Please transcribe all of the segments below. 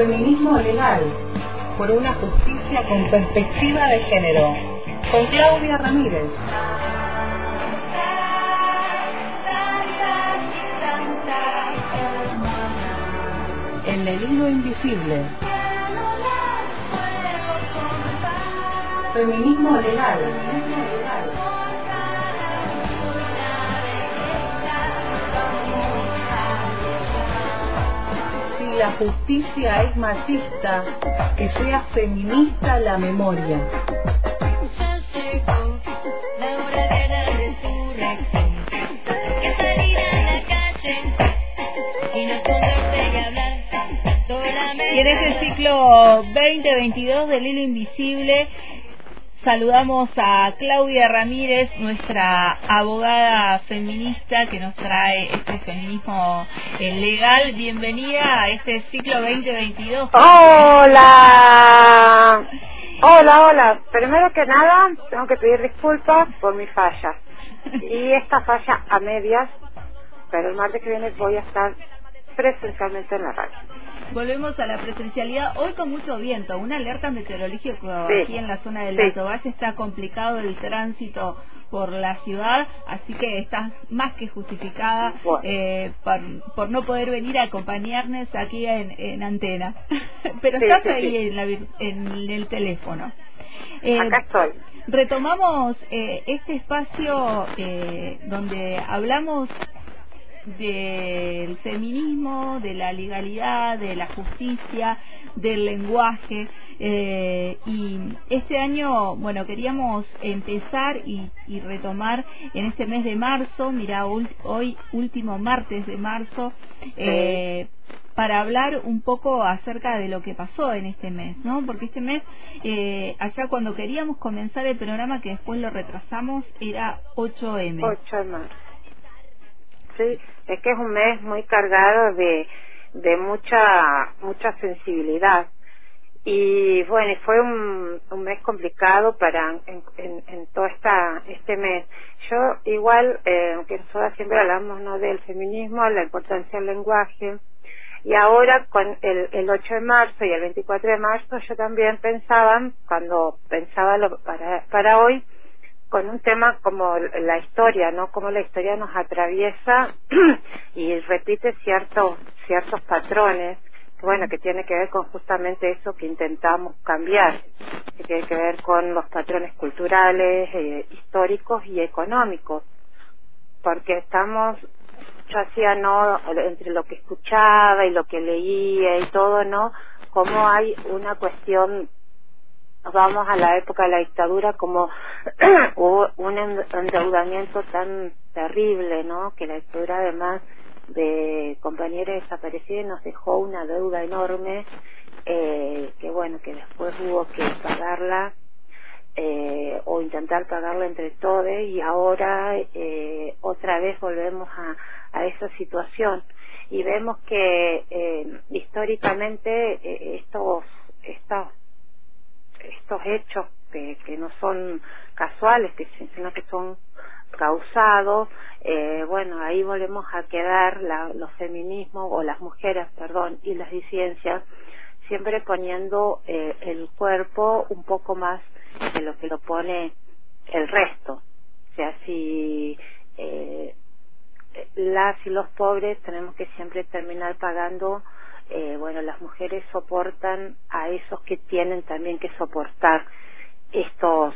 Feminismo legal. Por una justicia con perspectiva de género. Con Claudia Ramírez. En el hilo invisible. Feminismo legal. La justicia es machista, que sea feminista la memoria. Y en este ciclo 2022 del Hilo Invisible saludamos a Claudia Ramírez, nuestra abogada feminista que nos trae este feminismo eh, legal. Bienvenida a este ciclo 2022. Hola. Hola, hola. Primero que nada, tengo que pedir disculpas por mi falla. Y esta falla a medias, pero el martes que viene voy a estar presencialmente en la radio. Volvemos a la presencialidad hoy con mucho viento, una alerta meteorológica Sí. aquí en la zona del Sí. Alto Valle está complicado el tránsito por la ciudad, así que estás más que justificada Bueno. eh, por, por no poder venir a acompañarnos aquí en, en antena, pero Sí, estás ahí. En, la en el teléfono. Eh, Acá estoy. Retomamos eh, este espacio eh, donde hablamos del feminismo, de la legalidad, de la justicia, del lenguaje. eh, y este año, bueno, queríamos empezar y, y retomar en este mes de marzo, mira, hoy último martes de marzo, eh, para hablar un poco acerca de lo que pasó en este mes, ¿no? Porque este mes, eh, allá cuando queríamos comenzar el programa, que después lo retrasamos, era 8M. 8 de marzo. Sí, es que es un mes muy cargado de, de mucha, mucha sensibilidad. Y bueno, fue un, un mes complicado para en, en, en todo esta, este mes. Yo igual, eh, aunque nosotros siempre hablamos ¿no? del feminismo, la importancia del lenguaje, y ahora con el, el 8 de marzo y el 24 de marzo yo también pensaba, cuando pensaba lo, para, para hoy, con un tema como la historia, ¿no? Como la historia nos atraviesa y repite ciertos ciertos patrones, bueno, que tiene que ver con justamente eso que intentamos cambiar, que tiene que ver con los patrones culturales, eh, históricos y económicos, porque estamos yo hacía no entre lo que escuchaba y lo que leía y todo no como hay una cuestión vamos a la época de la dictadura como hubo un en- endeudamiento tan terrible no que la dictadura además de compañeros desaparecidos nos dejó una deuda enorme eh, que bueno que después hubo que pagarla eh, o intentar pagarla entre todos y ahora eh, otra vez volvemos a, a esa situación. Y vemos que eh, históricamente eh, estos estos estos hechos que, que no son casuales que sino que son causados eh, bueno ahí volvemos a quedar la, los feminismos o las mujeres perdón y las disidencias siempre poniendo eh, el cuerpo un poco más de lo que lo pone el resto. O sea si eh, las y los pobres tenemos que siempre terminar pagando eh, bueno las mujeres soportan a esos que tienen también que soportar estos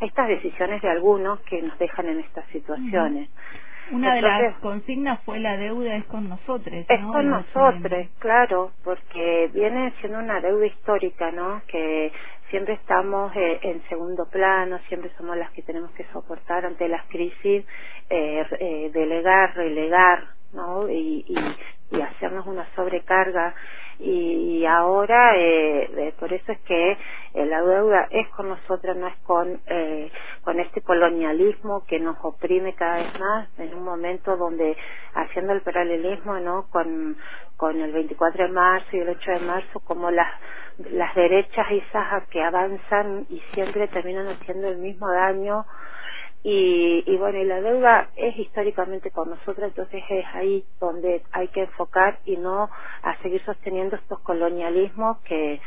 estas decisiones de algunos que nos dejan en estas situaciones Una de las consignas fue la deuda es con nosotros. es ¿no? con nosotros, claro, porque viene siendo una deuda histórica, ¿no? Que siempre estamos eh, en segundo plano, siempre somos las que tenemos que soportar ante las crisis, eh, eh, delegar, relegar, ¿no? Y, y, y hacernos una sobrecarga. Y ahora, eh, eh, por eso es que eh, la deuda es con nosotras, no es con, eh, con este colonialismo que nos oprime cada vez más en un momento donde haciendo el paralelismo no con con el 24 de marzo y el 8 de marzo como las las derechas esas que avanzan y siempre terminan haciendo el mismo daño y, y bueno, y la deuda es históricamente con nosotros, entonces es ahí donde hay que enfocar y no a seguir sosteniendo estos colonialismos que,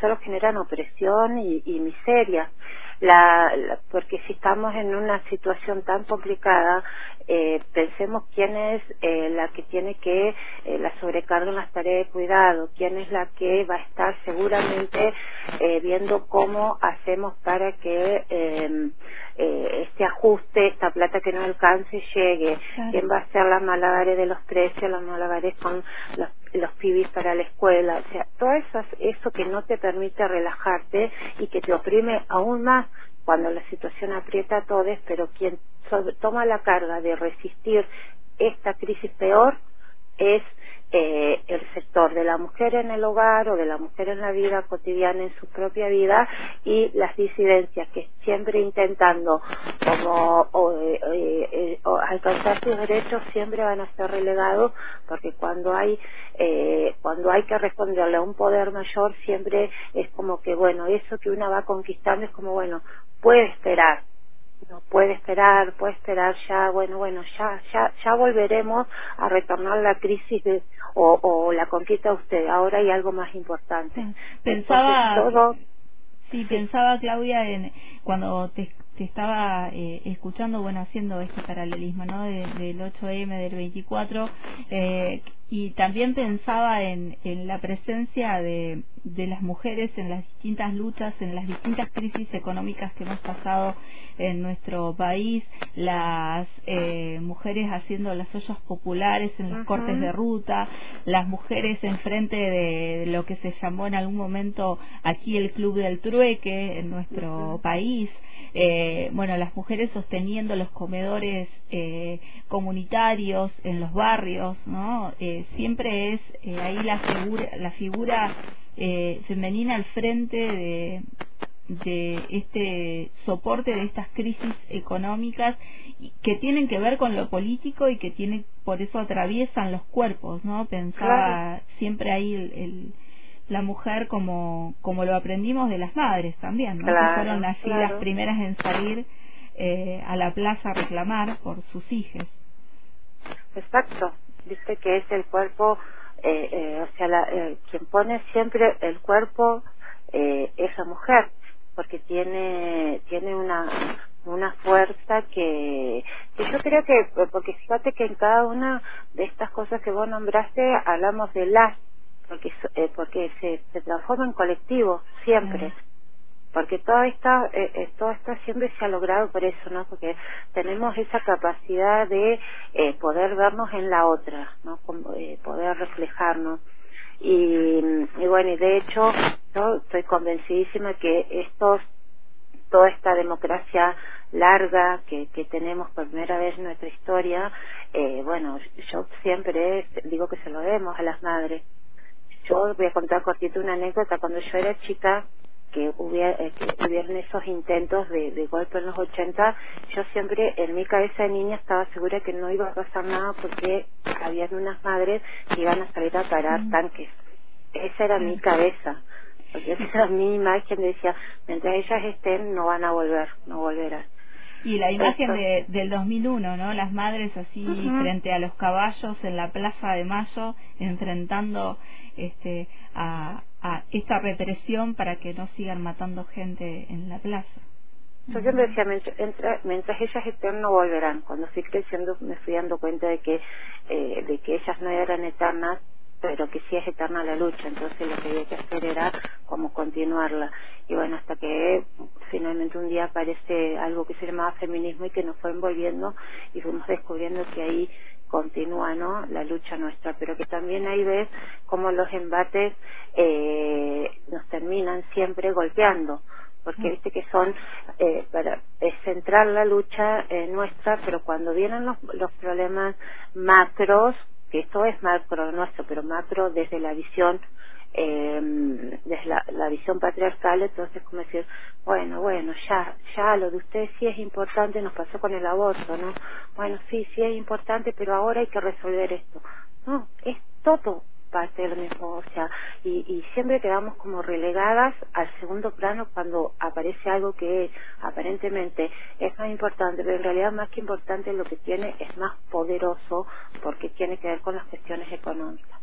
solo generan opresión y, miseria. La, la- porque si estamos en una situación tan complicada, eh, pensemos quién es eh, la que tiene que eh, la sobrecarga en las tareas de cuidado, quién es la que va a estar seguramente eh, viendo cómo hacemos para que eh, este ajuste, esta plata que no alcance, llegue, Claro. quién va a hacer las malabares de los precios, las malabares con los, los pibis para la escuela, o sea, todo eso, eso que no te permite relajarte y que te oprime aún más cuando la situación aprieta a todos, pero quien so- toma la carga de resistir esta crisis peor es eh, el sector de la mujer en el hogar o de la mujer en la vida cotidiana, en su propia vida, y las disidencias que siempre intentando como o, eh, eh, o alcanzar sus derechos siempre van a ser relegados porque cuando hay eh, cuando hay que responderle a un poder mayor siempre es como que bueno eso que una va conquistando es como bueno puede esperar no puede esperar, puede esperar ya, bueno, bueno, ya, ya, ya volveremos a retornar la crisis de, o, o la conquista de usted. Ahora hay algo más importante. Pensaba, Entonces, todo, sí, pensaba Claudia en cuando te, te estaba eh, escuchando, bueno, haciendo este paralelismo, ¿no? De- del 8M, del 24, eh, y también pensaba en, en la presencia de, de las mujeres en las distintas luchas, en las distintas crisis económicas que hemos pasado en nuestro país, las eh, mujeres haciendo las ollas populares en los cortes de ruta, las mujeres enfrente de lo que se llamó en algún momento aquí el Club del Trueque en nuestro país, eh, bueno, las mujeres sosteniendo los comedores eh, comunitarios en los barrios, ¿no? Eh, siempre es eh, ahí la figura, la figura eh, femenina al frente de, de este soporte de estas crisis económicas que tienen que ver con lo político y que tienen por eso atraviesan los cuerpos, ¿no? Pensaba siempre ahí el, el- la mujer como como lo aprendimos de las madres también, ¿no? Claro, que fueron claro. las primeras en salir eh, a la plaza a reclamar por sus hijos. exacto. Viste que es el cuerpo, eh, eh, o sea, la, eh, quien pone siempre el cuerpo eh, es la mujer, porque tiene, tiene una, una fuerza que, que yo creo que, porque fíjate que en cada una de estas cosas que vos nombraste hablamos de las, porque, eh, porque se, se transforma en colectivo, siempre. Porque todo está eh, eh, todo esto siempre se ha logrado por eso no porque tenemos esa capacidad de eh, poder vernos en la otra no Como, eh, poder reflejarnos y, y bueno y de hecho yo estoy convencidísima que estos toda esta democracia larga que, que tenemos por primera vez en nuestra historia, eh, bueno, yo siempre digo que se lo debemos a las madres. Yo voy a contar cortito una anécdota. Cuando yo era chica, que, hubiera, eh, que hubieron esos intentos de, de golpe en los 80, yo siempre en mi cabeza de niña estaba segura que no iba a pasar nada porque habían unas madres que iban a salir a parar tanques. Esa era mi cabeza. Porque esa era mi imagen, decía, mientras ellas estén, no van a volver, no volverán. Y la imagen de, del 2001, ¿no? Las madres así frente a los caballos en la Plaza de Mayo, enfrentando este, a, a esta represión para que no sigan matando gente en la plaza. Yo siempre decía, mientras, entra- mientras ellas estén, no volverán. Cuando fui creciendo, me fui dando cuenta de que, eh, de que ellas no eran eternas, pero que sí es eterna la lucha. Entonces lo que había que hacer era como continuarla. Y bueno, hasta que finalmente un día aparece algo que se llamaba feminismo y que nos fue envolviendo y fuimos descubriendo que ahí continúa ¿no? la lucha nuestra, pero que también ahí ves como los embates eh, nos terminan siempre golpeando porque viste que son eh, para es centrar la lucha eh, nuestra pero cuando vienen los, los problemas macros que esto es macro nuestro pero macro desde la visión eh, desde la, la visión patriarcal entonces como decir bueno bueno ya ya lo de ustedes sí es importante nos pasó con el aborto no bueno sí sí es importante pero ahora hay que resolver esto. No es todo lo mismo, o sea, y, y siempre quedamos como relegadas al segundo plano cuando aparece algo que aparentemente es más importante, pero en realidad más que importante lo que tiene es más poderoso porque tiene que ver con las cuestiones económicas.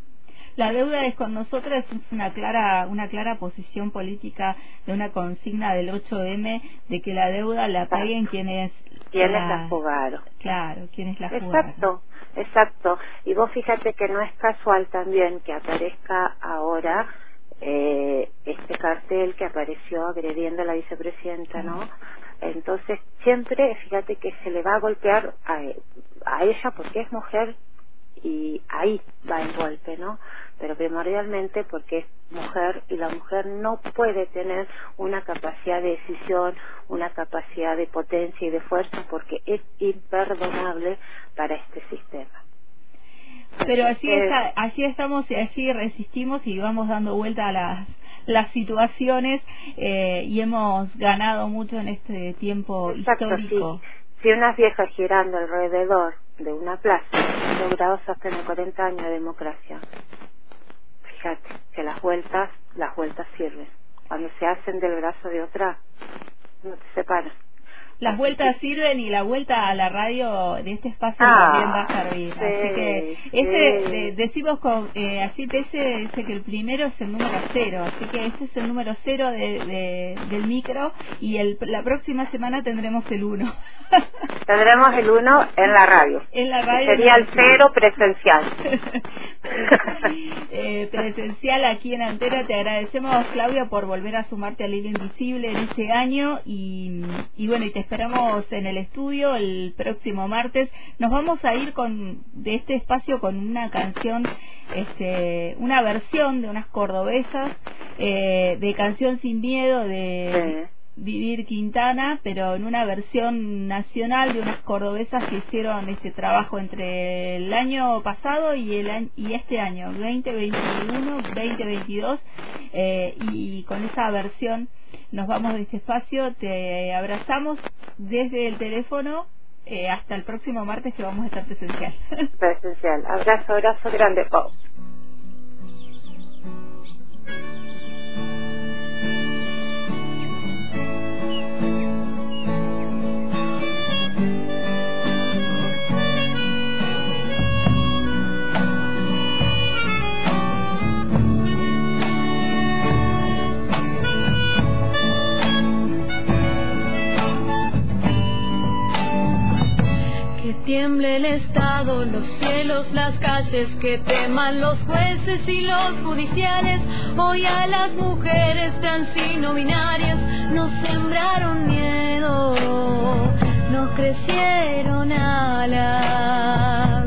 La deuda es con nosotras es una clara una clara posición política de una consigna del 8M de que la deuda la paguen quienes quienes la, jugaron claro quienes la jugaron exacto exacto. Y vos fíjate que no es casual también que aparezca ahora eh, este cartel que apareció agrediendo a la vicepresidenta no entonces siempre fíjate que se le va a golpear a, a ella porque es mujer y ahí va el golpe, ¿no? Pero primordialmente porque es mujer y la mujer no puede tener una capacidad de decisión, una capacidad de potencia y de fuerza porque es imperdonable para este sistema. Pero así, está, así estamos y así resistimos y vamos dando vuelta a las, las situaciones eh, y hemos ganado mucho en este tiempo histórico. Si unas viejas girando alrededor de una plaza logrado sostener 40 años de democracia. Fíjate que las vueltas, las vueltas sirven. Cuando se hacen del brazo de otra, no te separan las vueltas sirven y la vuelta a la radio de este espacio también va a servir. así que este decimos con eh, así ese dice que el primero es el número cero, así que este es el número cero de, del micro y el, la próxima semana tendremos el uno. tendremos el uno en la radio. En la radio. Sería el cero presencial. eh, presencial aquí en Antera. Te agradecemos Claudia por volver a sumarte al Hilo Invisible en este año y, y bueno y te esperamos en el estudio el próximo martes. Nos vamos a ir con de este espacio con una canción, este, una versión de unas cordobesas eh, de Canción sin Miedo de Vivir Quintana, pero en una versión nacional de unas cordobesas que hicieron este trabajo entre el año pasado y el y este año 2021, 2022 eh, y con esa versión nos vamos de este espacio, te abrazamos desde el teléfono eh, hasta el próximo martes que vamos a estar presencial. Presencial. Abrazo, abrazo grande. El Estado, los cielos, las calles, que teman los jueces y los judiciales. Hoy a las mujeres transino binarias nos sembraron miedo, nos crecieron alas.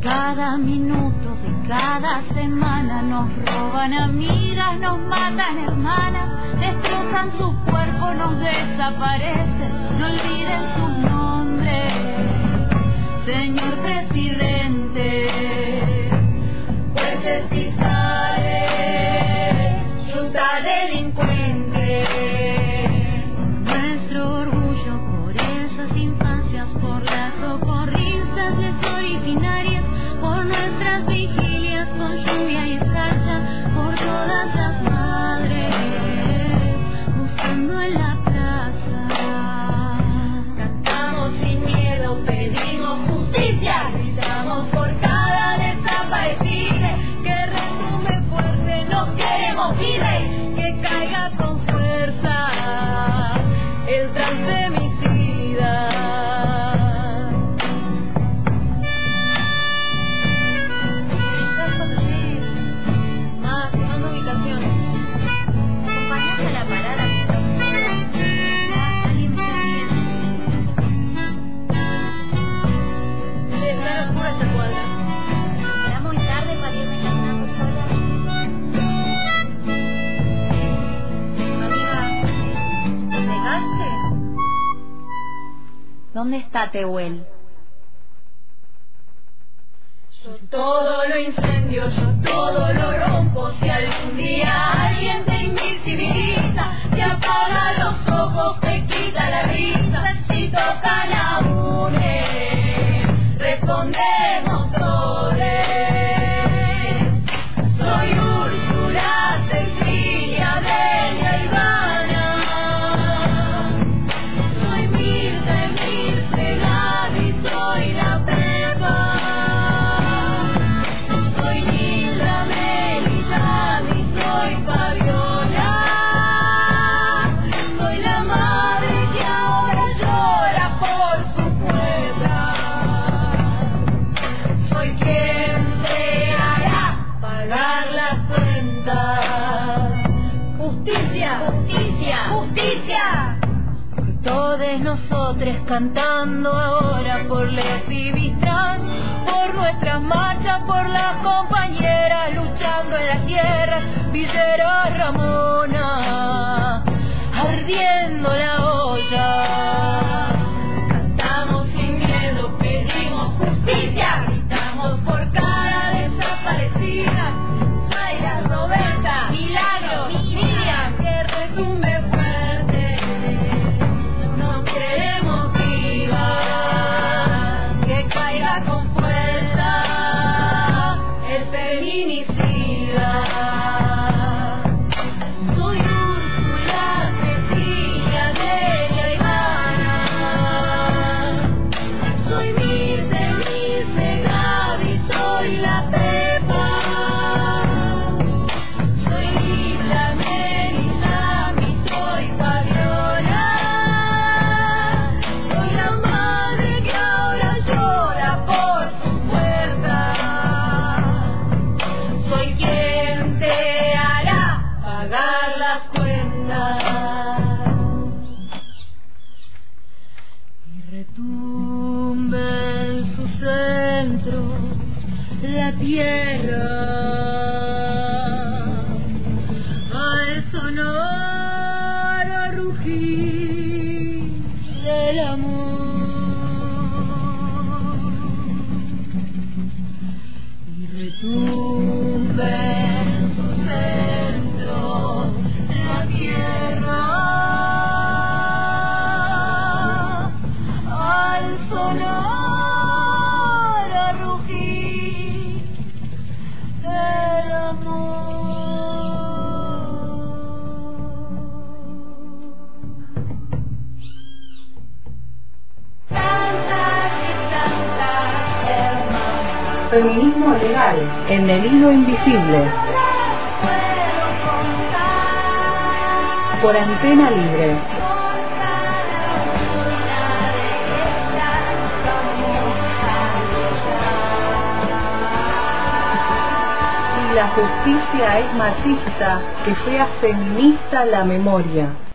Cada minuto de cada semana nos roban amigas, nos matan hermanas, destrozan su cuerpo, nos desaparecen, no olviden sus señor presidente, jueces fiscales, junta delincuente. El transfemicida. ¿Dónde está Tehuel? Yo todo lo incendio, yo todo lo rompo. Si algún día nosotros cantando ahora por les Trans, por nuestras marchas, por las compañeras luchando en la tierra, Villero Ramona. la tierra. feminismo legal en el hilo invisible. Por antena libre. Si la justicia es machista, que sea feminista la memoria.